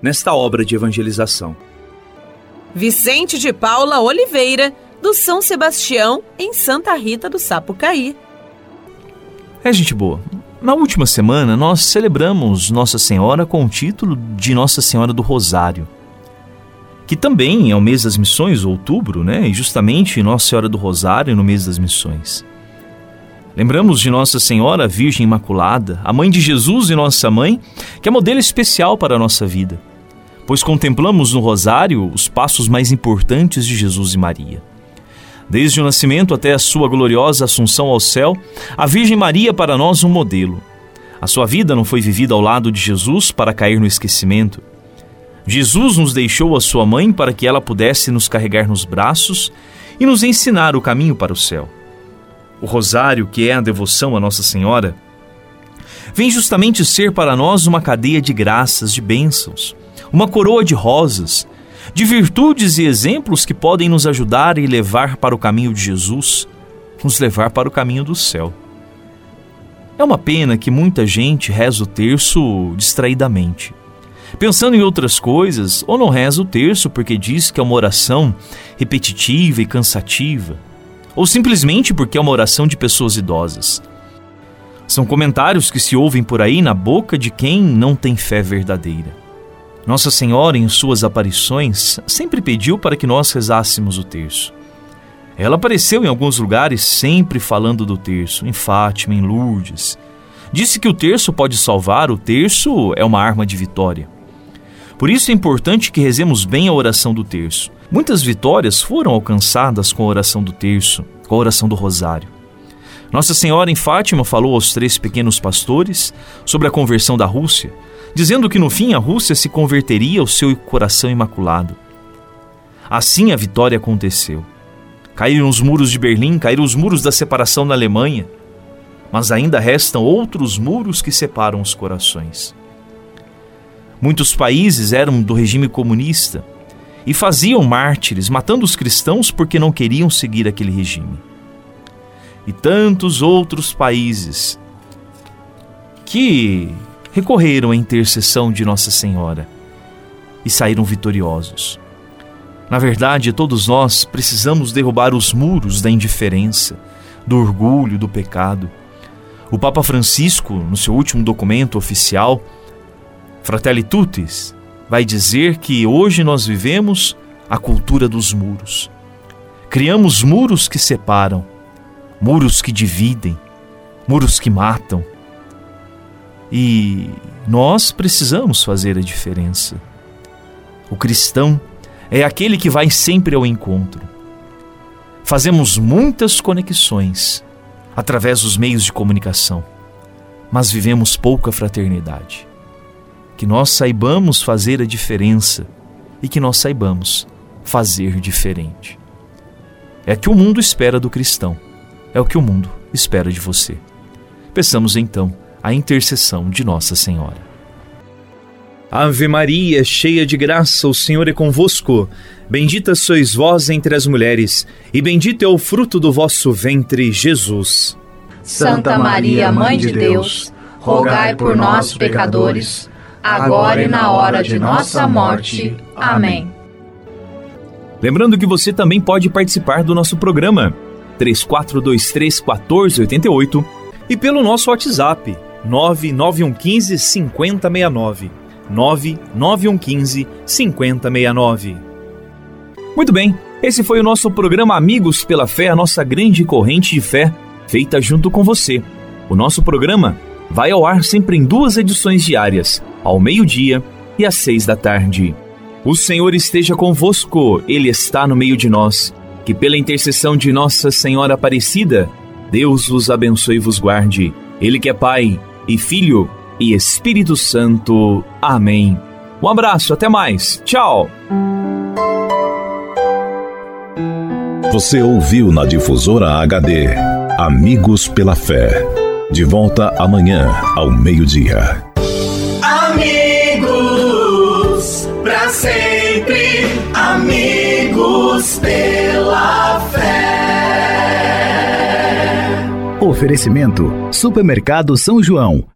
nesta obra de evangelização. Vicente de Paula Oliveira, do São Sebastião, em Santa Rita do Sapucaí. É, gente boa. Na última semana, nós celebramos Nossa Senhora com o título de Nossa Senhora do Rosário, que também é o mês das missões, outubro, né? E justamente Nossa Senhora do Rosário no mês das missões. Lembramos de Nossa Senhora Virgem Imaculada, a mãe de Jesus e nossa mãe, que é modelo especial para a nossa vida, pois contemplamos no Rosário os passos mais importantes de Jesus e Maria. Desde o nascimento até a sua gloriosa assunção ao céu, a Virgem Maria para nós um modelo. A sua vida não foi vivida ao lado de Jesus para cair no esquecimento. Jesus nos deixou a sua mãe para que ela pudesse nos carregar nos braços e nos ensinar o caminho para o céu. O rosário, que é a devoção a Nossa Senhora, vem justamente ser para nós uma cadeia de graças, de bênçãos, uma coroa de rosas, de virtudes e exemplos que podem nos ajudar e levar para o caminho de Jesus, nos levar para o caminho do céu. É uma pena que muita gente reza o terço distraidamente, pensando em outras coisas, ou não reza o terço porque diz que é uma oração repetitiva e cansativa, ou simplesmente porque é uma oração de pessoas idosas. São comentários que se ouvem por aí na boca de quem não tem fé verdadeira. Nossa Senhora, em suas aparições, sempre pediu para que nós rezássemos o terço. Ela apareceu em alguns lugares sempre falando do terço, em Fátima, em Lourdes. Disse que o terço pode salvar, o terço é uma arma de vitória. Por isso é importante que rezemos bem a oração do terço. Muitas vitórias foram alcançadas com a oração do terço, com a oração do rosário. Nossa Senhora em Fátima falou aos três pequenos pastores sobre a conversão da Rússia, dizendo que no fim a Rússia se converteria ao seu coração imaculado. Assim a vitória aconteceu. Caíram os muros de Berlim, caíram os muros da separação na Alemanha, mas ainda restam outros muros que separam os corações. Muitos países eram do regime comunista e faziam mártires, matando os cristãos porque não queriam seguir aquele regime. E tantos outros países que recorreram à intercessão de Nossa Senhora e saíram vitoriosos. Na verdade, todos nós precisamos derrubar os muros da indiferença, do orgulho, do pecado. O Papa Francisco, no seu último documento oficial, Fratelli Tutti, vai dizer que hoje nós vivemos a cultura dos muros. Criamos muros que separam, muros que dividem, muros que matam, e nós precisamos fazer a diferença. O cristão é aquele que vai sempre ao encontro. Fazemos muitas conexões através dos meios de comunicação, mas vivemos pouca fraternidade. Que nós saibamos fazer a diferença e que nós saibamos fazer diferente. É o que o mundo espera do cristão, é o que o mundo espera de você. Peçamos então a intercessão de Nossa Senhora. Ave Maria, cheia de graça, o Senhor é convosco. Bendita sois vós entre as mulheres, e bendito é o fruto do vosso ventre, Jesus. Santa Maria, Mãe de Deus, rogai por nós, pecadores, agora e na hora de nossa morte. Amém. Lembrando que você também pode participar do nosso programa 3423 1488 e pelo nosso WhatsApp 99115 5069. 99115 5069. Muito bem, esse foi o nosso programa Amigos pela Fé, a nossa grande corrente de fé, feita junto com você. O nosso programa vai ao ar sempre em duas edições diárias, ao meio-dia e às seis da tarde. O Senhor esteja convosco, Ele está no meio de nós. Que pela intercessão de Nossa Senhora Aparecida, Deus vos abençoe e vos guarde. Ele que é Pai e Filho e Espírito Santo. Amém. Um abraço, até mais. Tchau. Você ouviu na difusora HD Amigos pela Fé. De volta amanhã ao meio-dia. Sempre. Amigos pela fé. Oferecimento: Supermercado São João.